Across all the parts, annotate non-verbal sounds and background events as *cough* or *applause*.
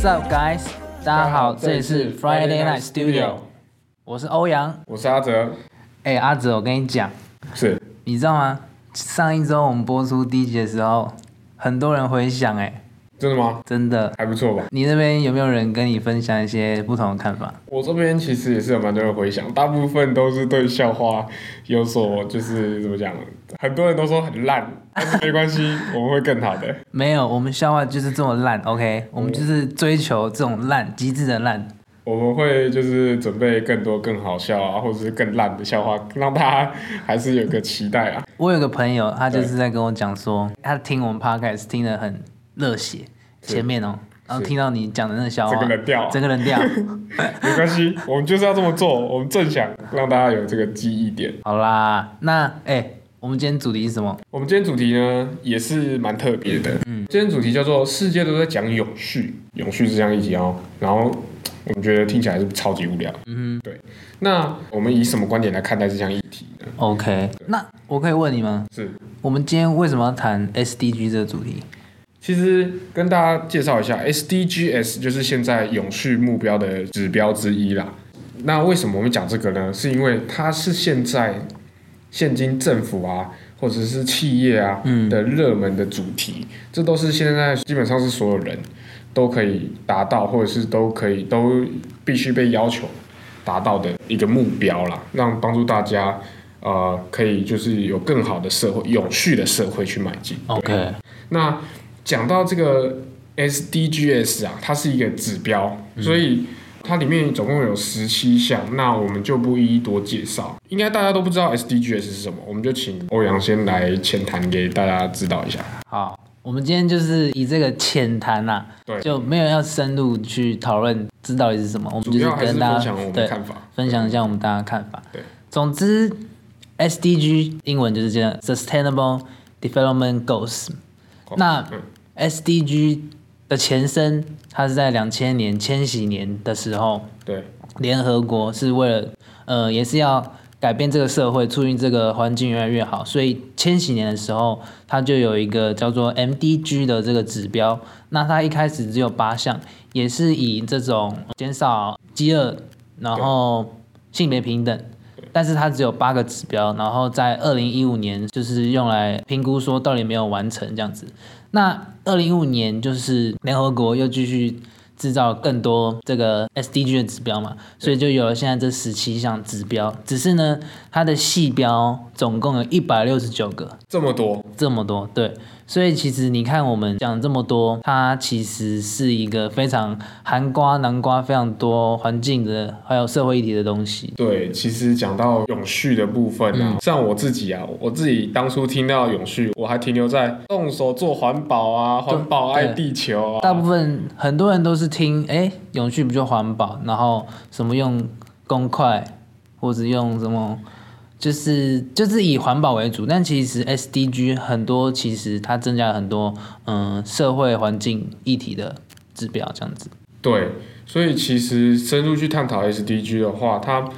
What's up, guys？大家好，这里是 Friday Night Studio，我是欧阳。我是阿哲，哎、阿哲，我跟你讲，是你知道吗？上一周我们播出第一集的时候，很多人回响，哎，真的吗？真的。还不错吧？你那边有没有人跟你分享一些不同的看法？我这边其实也是有蛮多人回想，大部分都是对校花有所就是怎么讲，很多人都说很烂，但是没关系，*laughs* 我们会更好的。没有，我们校花就是这么烂，OK？我们就是追求这种烂，极致的烂。我们会就是准备更多更好笑啊，或者是更烂的笑话，让大家还是有个期待啊。我有个朋友，他就是在跟我讲说，他听我们 podcast 听得很热血，前面哦，然后是听到你讲的那个笑话，整个人掉整个人掉。*laughs* 没关系，我们就是要这么做，我们正想让大家有这个记忆点。好啦，那哎、我们今天主题是什么？我们今天主题呢也是蛮特别的，嗯，今天主题叫做“世界都在讲永续”，永续这项议题哦。然后我们觉得听起来是超级无聊，嗯对。那我们以什么观点来看待这项议题呢？OK，那我可以问你吗？是，我们今天为什么要谈 SDG 这个主题？其实跟大家介绍一下，SDGs 就是现在永续目标的指标之一啦。那为什么我们讲这个呢？是因为它是现在现今政府啊，或者是企业啊嗯的热门的主题，这都是现在基本上是所有人都可以达到，或者是都可以都必须被要求达到的一个目标啦，让帮助大家呃可以就是有更好的社会、永续的社会去迈进。OK，那讲到这个 SDGs 啊，它是一个指标，所以它里面总共有十七项，那我们就不一一多介绍。应该大家都不知道 SDGs 是什么，我们就请欧阳先来浅谈给大家知道一下。好，我们今天就是以这个浅谈呐，对，就没有要深入去讨论知道底是什么，我们就是主要跟大家分享我们看法。分享一下我们大家的看法。对，总之 SDG 英文就是这样，Sustainable Development Goals。那嗯 SDG 的前身，它是在两千年千禧年的时候，对，联合国是为了呃，也是要改变这个社会，促进这个环境越来越好，所以千禧年的时候，它就有一个叫做 MDG 的这个指标。那它一开始只有八项，也是以这种减少饥饿，然后性别平等。但是它只有八个指标，然后在二零一五年就是用来评估说到底没有完成这样子。那二零一五年就是联合国又继续制造更多这个 SDG 的指标嘛，所以就有了现在这十七项指标。只是呢，它的细标总共有一百六十九个，这么多，这么多，对。所以其实你看我们讲这么多，它其实是一个非常含瓜南瓜非常多环境的还有社会议题的东西。对，其实讲到永续的部分啊，像我自己啊，我自己当初听到永续，我还停留在动手做环保啊，环保爱地球啊，大部分很多人都是听，哎，永续不就环保，然后什么用公筷，或者用什么，就是就是以环保为主。但其实 SDG 很多其实它增加了很多嗯社会环境议题的指标，这样子。对，所以其实深入去探讨 SDG 的话，它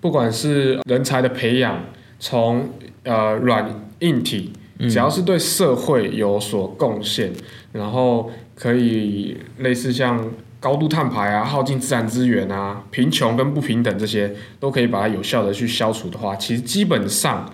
不管是人才的培养，从呃软硬体，只要是对社会有所贡献，然后可以类似像高度碳排啊、耗尽自然资源啊、贫穷跟不平等这些，都可以把它有效的去消除的话，其实基本上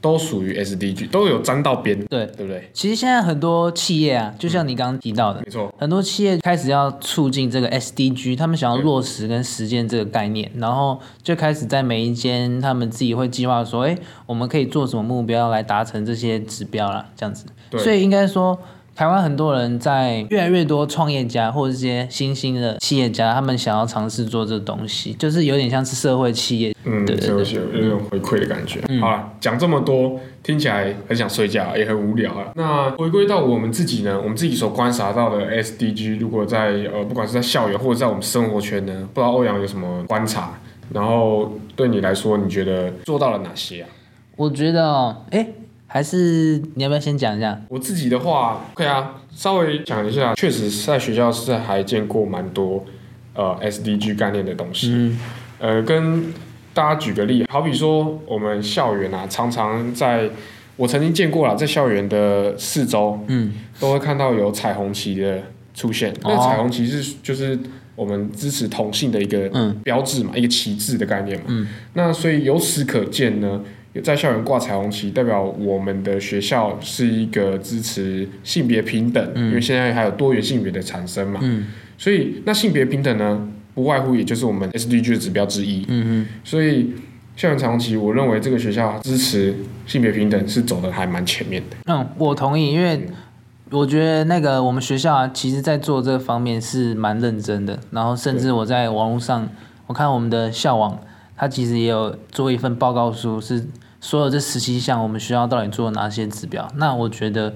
都属于 SDG，都有沾到边，对，对不对？其实现在很多企业啊，就像你刚刚提到的，没错，很多企业开始要促进这个 SDG，他们想要落实跟实践这个概念，然后就开始在每一间他们自己会计划说，哎，我们可以做什么目标来达成这些指标啦，这样子。对。所以应该说，台湾很多人在越来越多创业家或者这些新兴的企业家，他们想要尝试做这个东西，就是有点像是社会企业。嗯，对有有一种回馈的感觉。好了，讲这么多，听起来很想睡觉，也很无聊啊。那回归到我们自己呢，我们自己所观察到的 SDG，如果在呃，不管是在校园或者在我们生活圈呢，不知道欧阳有什么观察？然后对你来说，你觉得做到了哪些啊？我觉得哦，哎，还是你要不要先讲一下？我自己的话可以啊，稍微讲一下，确实在学校是还见过蛮多呃 SDG 概念的东西。嗯呃，跟大家举个例，好比说我们校园啊，常常在我曾经见过啦，在校园的四周嗯，都会看到有彩虹旗的出现。那彩虹旗是就是我们支持同性的一个标志嘛，一个旗帜的概念嘛。嗯。那所以由此可见呢，在校园挂彩虹旗，代表我们的学校是一个支持性别平等，因为现在还有多元性别的产生嘛。嗯。所以那性别平等呢，不外乎也就是我们 SDG 的指标之一。嗯所以。校园彩虹旗，我认为这个学校支持性别平等是走的还蛮前面的。嗯，我同意，因为我觉得那个我们学校啊，其实在做这方面是蛮认真的。然后甚至我在网络上，我看我们的校网，它其实也有做一份报告书，是所有这十七项我们学校到底做了哪些指标。那我觉得。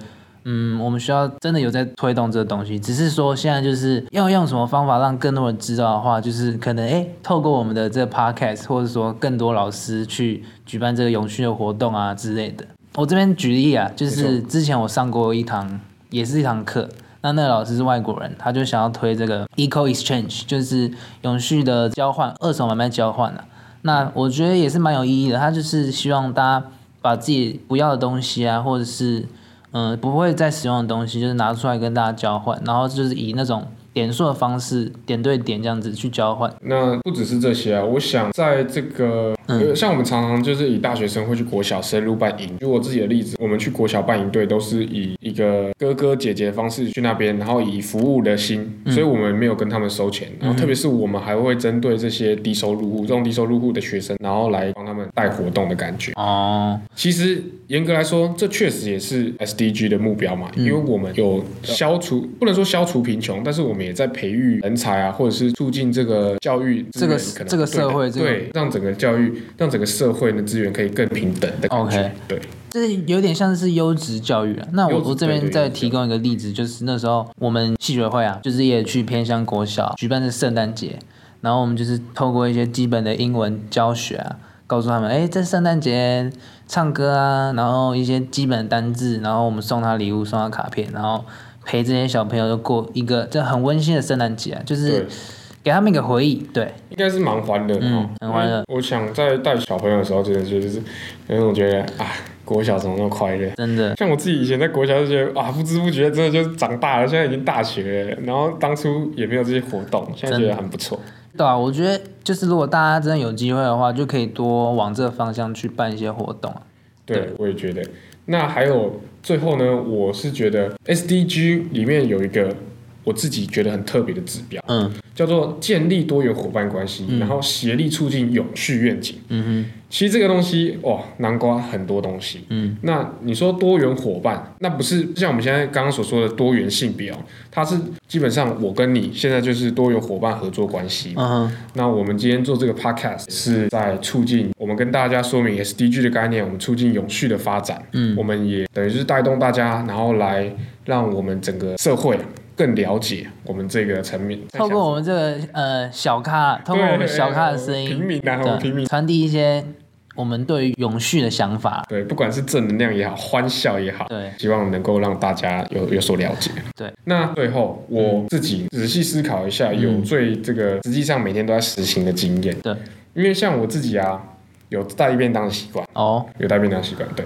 嗯，我们学校真的有在推动这个东西，只是说现在就是要用什么方法让更多人知道的话，就是可能诶，透过我们的这个 podcast，或者说更多老师去举办这个永续的活动啊之类的。我这边举例啊，就是之前我上过一堂，也是一堂课，那那个老师是外国人，他就想要推这个 eco exchange，就是永续的交换，二手买卖交换啊。那我觉得也是蛮有意义的，他就是希望大家把自己不要的东西啊，或者是嗯，不会再使用的东西，就是拿出来跟大家交换，然后就是以那种。点数的方式，点对点这样子去交换。那不只是这些啊，我想在这个，像我们常常就是以大学生会去国小深入办营。就我自己的例子，我们去国小办营队都是以一个哥哥姐姐的方式去那边，然后以服务的心，所以我们没有跟他们收钱。然后特别是我们还会针对这些低收入户、这种低收入户的学生，然后来帮他们带活动的感觉。哦，其实严格来说，这确实也是 SDG 的目标嘛，因为我们有消除，不能说消除贫穷，但是我们。也在培育人才啊，或者是促进这个教育，这个这个社会，对，让整个教育，让整个社会的资源可以更平等的感觉。对，这有点像是优质教育了。那我我这边再提供一个例子，就是那时候我们戏学会啊，就是也去偏乡国小举办的圣诞节，然后我们就是透过一些基本的英文教学啊，告诉他们，哎，在圣诞节唱歌啊，然后一些基本单字，然后我们送他礼物，送他卡片，然后。陪这些小朋友就过一个这很温馨的圣诞节啊，就是给他们一个回忆，对，应该是蛮欢乐的，嗯，很欢乐。我想在带小朋友的时候，真的就是因为我觉得啊，国小怎么那么快乐？真的，像我自己以前在国小就觉得啊，不知不觉真的就是长大了，现在已经大学了，然后当初也没有这些活动，现在觉得很不错。对啊，我觉得就是如果大家真的有机会的话，就可以多往这个方向去办一些活动。对，我也觉得。那还有最后呢，我是觉得 SDG 里面有一个我自己觉得很特别的指标，嗯，叫做建立多元伙伴关系，然后协力促进永续愿景。嗯哼。其实这个东西哇，南瓜很多东西。嗯，那你说多元伙伴，那不是像我们现在刚刚所说的多元性别哦，它是基本上我跟你现在就是多元伙伴合作关系。嗯，那我们今天做这个 podcast 是在促进我们跟大家说明 SDG 的概念，我们促进永续的发展。嗯，我们也等于是带动大家，然后来让我们整个社会更了解我们这个层面。透过我们这个呃小咖，透过我们小咖的声音，平民啊，平民传递一些。我们对于永续的想法，对，不管是正能量也好，欢笑也好，对，希望能够让大家有有所了解。对，那最后我自己仔细思考一下，有最这个实际上每天都在实行的经验。对，因为像我自己啊，有带便当的习惯。哦，有带便当习惯，对。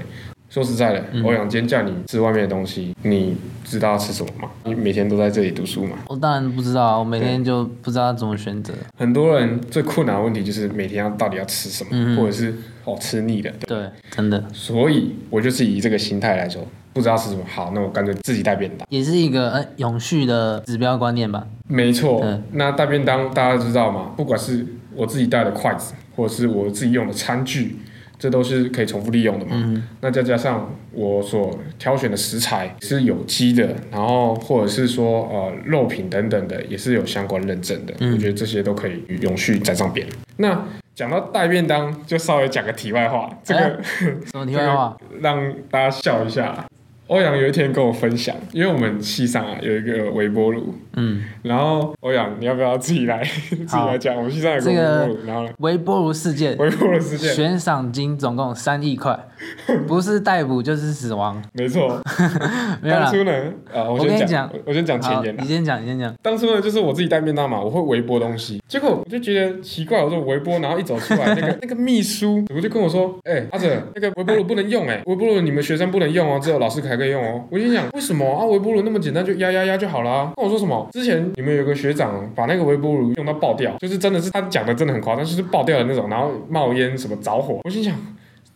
说实在的，欧阳今天叫你吃外面的东西，你知道吃什么吗？你每天都在这里读书吗？我当然不知道啊，我每天就不知道怎么选择。很多人最困难的问题就是每天要到底要吃什么，或者是哦吃腻了。对，真的。所以我就是以这个心态来说，不知道吃什么好，那我干脆自己带便当，也是一个呃永续的指标观念吧。没错，那带便当大家知道吗？不管是我自己带的筷子，或者是我自己用的餐具。这都是可以重复利用的嘛？那再加上我所挑选的食材是有机的，然后或者是说呃肉品等等的也是有相关认证的，我觉得这些都可以永续在上边。那讲到带便当，就稍微讲个题外话，这个 *laughs* 什么题外话，*laughs* 让大家笑一下。欧阳有一天跟我分享，因为我们系上啊有一个微波炉，嗯，然后欧阳你要不要自己来？*laughs* 自己来讲？我们系上有个微波炉，然后微波炉事件，微波炉事件，悬赏金总共三亿块，*laughs* 不是逮捕就是死亡，没错。*laughs* 当初呢，啊，我先讲，我先讲前言，你先讲，你先讲。当初呢，就是我自己带便当嘛，我会微波东西，结果我就觉得奇怪，我说微波，然后一走出来，那个那个秘书，我就跟我说，哎，阿哲，那个微波炉不能用，哎，微波炉你们学生不能用哦，只有老师才可以。可以用哦。我心想，为什么啊？微波炉那么简单，就压压压就好啦。跟我说什么？之前你们有个学长把那个微波炉用到爆掉，就是真的是他讲的真的很夸张，就是爆掉的那种，然后冒烟什么着火。我心想。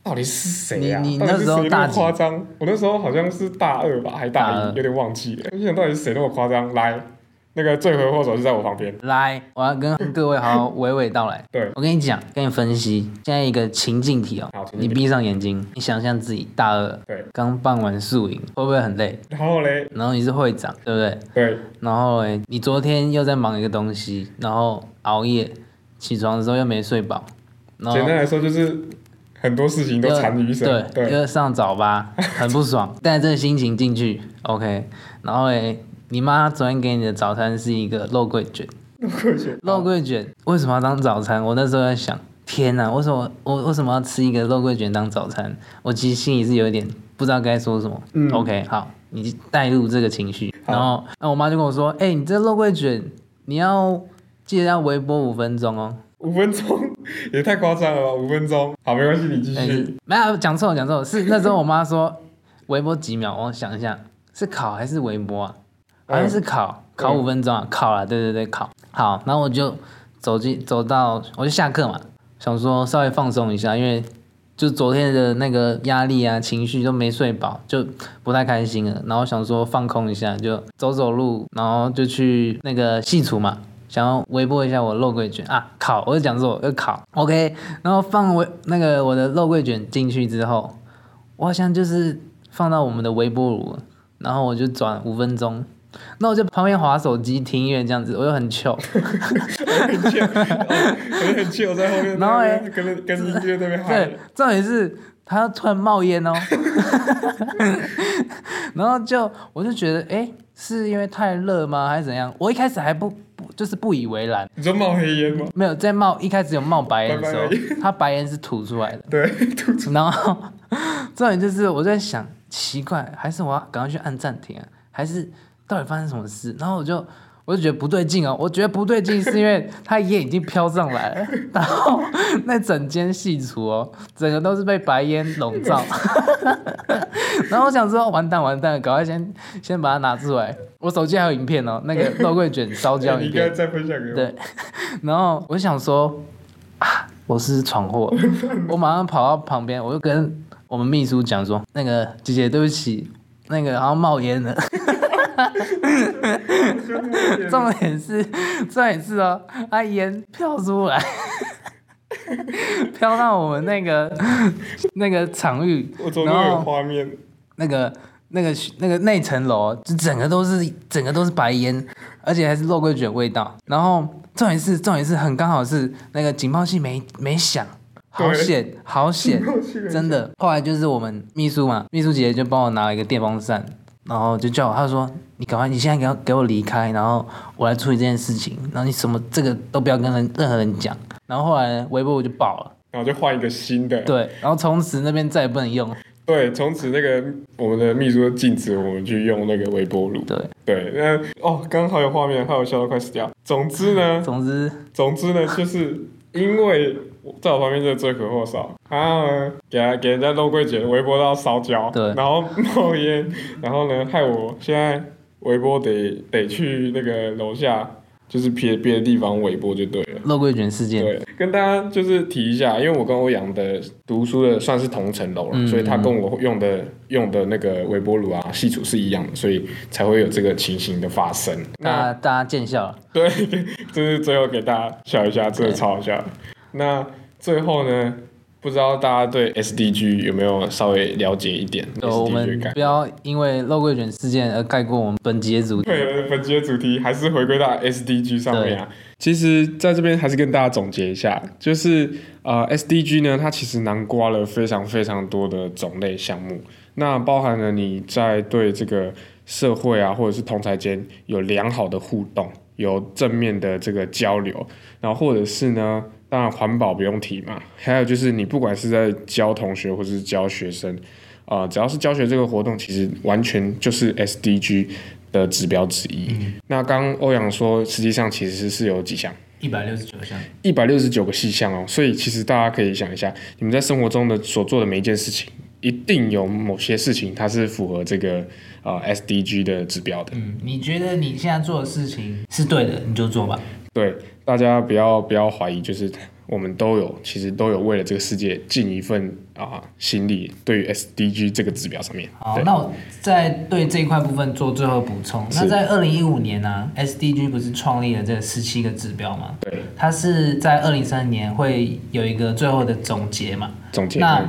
到底是谁呀？你你到底是那时候谁那么夸张？我那时候好像是大二吧，还大大一，有点忘记了。我心想到底是谁那么夸张？来，那个罪魁祸首就在我旁边。来，我要跟各位好好娓娓道来。对我跟你讲，跟你分析，现在一个情境题哦好，你闭上眼睛，你想象自己大二，对，刚办完宿营，会不会很累？然后嘞，然后你是会长，对不对？对，然后诶，你昨天又在忙一个东西，然后熬夜，起床的时候又没睡饱，然后简单来说就是很多事情都又缠于一身。对，对，又上早八，很不爽。*laughs* 带着这个心情进去，OK。然后诶，你妈昨天给你的早餐是一个肉桂卷，肉桂卷肉桂卷为什么要当早餐？我那时候在想，天哪，为什么我为什么要吃一个肉桂卷当早餐？我其实心里是有一点不知道该说什么。嗯 OK，好，你带入这个情绪，然后那我妈就跟我说，哎、你这肉桂卷你要记得要微波五分钟哦。五分钟 *laughs* 也太夸张了吧？五分钟，好，没关系，你继但续。是没有讲错，讲错，是那时候我妈说微波几秒，我想一下，是烤还是微波啊？好像是烤，烤五分钟啊，烤了，对对对，烤。好，然后我就走进走到，我就下课嘛，想说稍微放松一下，因为就昨天的那个压力啊、情绪都没睡饱，就不太开心了。然后想说放空一下，就走走路，然后就去那个戏厨嘛，想要微波一下我肉桂卷啊，烤，我就讲错，要烤，OK。然后放微那个我的肉桂卷进去之后，我好像就是放到我们的微波炉，然后我就转五分钟。那我就旁边划手机听音乐这样子，我又很糗，*laughs* 很气，很很气，我在后面，然后欸跟着跟音乐那边嗨对，，重点是它突然冒烟哦，*laughs* 然后就我就觉得，哎，是因为太热吗，还是怎样？我一开始还不不就是不以为然，你说冒黑烟吗？没有在冒，一开始有冒白烟的时候 *laughs* 他白，它白烟是吐出来的，对，吐出然后重点就是我在想，奇怪，还是我要赶快去按暂停啊？还是到底发生什么事？然后我就我就觉得不对劲哦，我觉得不对劲是因为他烟已经飘上来了，*laughs* 然后那整间戏厨哦，整个都是被白烟笼罩。*laughs* 然后我想说，完蛋完蛋了，赶快先先把它拿出来。我手机还有影片哦，那个肉桂卷烧焦影片你应该。再分享给我。对，然后我想说啊，我是闯祸，*laughs* 我马上跑到旁边，我就跟我们秘书讲说，那个姐姐对不起，那个好像冒烟了。*laughs* 重点是，重点是哦，它烟飘出来，*laughs* 飘到我们那个那个场域，我怎么都有画面？那个那个那个那层楼，就整个都是整个都是白烟，而且还是肉桂卷味道。然后重点是重点是很刚好是那个警报器没没响，好险好险，真真的。后来就是我们秘书嘛，秘书姐姐就帮我拿了一个电风扇，然后就叫我，他说你赶快你现在给我给我离开，然后我来处理这件事情，然后你什么这个都不要跟人任何人讲。然后后来微波我就爆了，然后就换一个新的。对，然后从此那边再也不能用，对，从此那个我们的秘书就禁止我们去用那个微波炉。对，对，那哦，刚刚好有画面，害我笑到快死掉。总之呢，*laughs* 总之总之呢，就是因为在我旁边这个罪魁祸首，然后呢，给他给人家肉桂姐微波到烧焦，对。然后冒烟，然后呢，害我现在微波得得去那个楼下，就是别别的地方尾波就对了。肉桂卷事件。对，跟大家就是提一下，因为我跟欧阳的读书的算是同层楼了，嗯所以他跟我用的用的那个微波炉啊、系统是一样的，所以才会有这个情形的发生。那大家见笑了。对，*laughs* 就是最后给大家笑一下，真的超好笑。那最后呢，不知道大家对 SDG 有没有稍微了解一点呃我们不要因为肉桂卷事件而盖过我们本节主题。对，本节的主题还是回归到 SDG 上面啊。其实，在这边还是跟大家总结一下，就是呃，SDG 呢，它其实囊括了非常非常多的种类项目，那包含了你在对这个社会啊，或者是同才间有良好的互动，有正面的这个交流，然后或者是呢，当然环保不用提嘛，还有就是你不管是在教同学或者是教学生，啊，只要是教学这个活动，其实完全就是 SDG 的指标之一。那刚刚欧阳说，实际上其实是有几项，一百六十九项。一百六十九个细项哦。所以其实大家可以想一下，你们在生活中的所做的每一件事情，一定有某些事情它是符合这个呃 SDG 的指标的。嗯，你觉得你现在做的事情是对的，你就做吧。对，大家不要不要怀疑，就是我们都有其实都有为了这个世界尽一份啊心力，对于 SDG 这个指标上面。好，那我在对这一块部分做最后补充。那在二零一五年呢、SDG 不是创立了这十七个指标吗？对，它是在二零三零年会有一个最后的总结嘛？总结。那嗯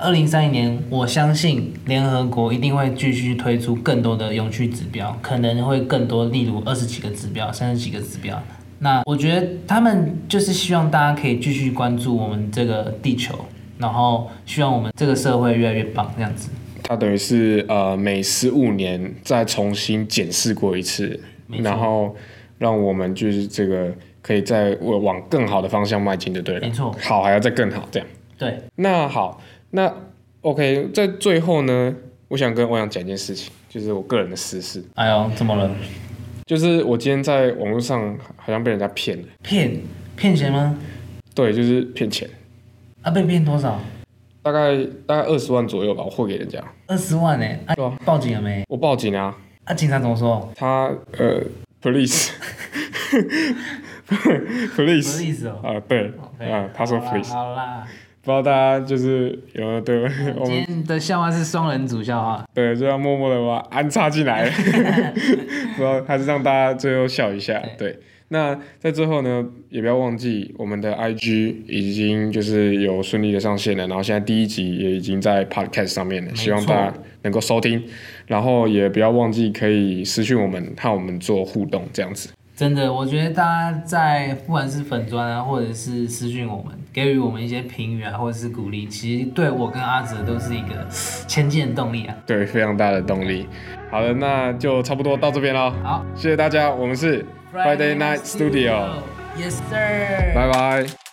二零三零年，我相信联合国一定会继续推出更多的永续指标，可能会更多，例如二十几个指标、三十几个指标。那我觉得他们就是希望大家可以继续关注我们这个地球，然后希望我们这个社会越来越棒，这样子。它等于是呃每十五年再重新检视过一次然后让我们就是这个可以再往往更好的方向迈进就对了。没错好还要再更好这样。对，那好，那 OK，在最后呢，我想跟欧阳讲一件事情，就是我个人的私事，哎呦，怎么了？就是我今天在网络上好像被人家骗了，骗骗钱吗？对，就是骗钱，啊，被骗多少？大概大概二十万左右吧，我汇给人家，二十万呢、啊对啊，报警了没？我报警啊，啊，警察怎么说？他呃，police。*laughs* *laughs* police？啊，对啊，他说好啦 police，好啦，不知道大家就是有没有对我今们天的笑话是双人组笑话。对就要默默的把安插进来，*laughs* 不知道还是让大家最后笑一下。对，那在最后呢，也不要忘记我们的 IG 已经就是有顺利的上线了，然后现在第一集也已经在 Podcast 上面了，希望大家能够收听，然后也不要忘记可以私讯我们，和我们做互动这样子。真的，我觉得大家在不管是粉砖啊，或者是私讯我们，给予我们一些评语啊，或者是鼓励，其实对我跟阿哲都是一个前进的动力啊。对，非常大的动力。好的，那就差不多到这边喽。好谢谢大家，我们是 Friday Night Studio，Yes sir。拜拜。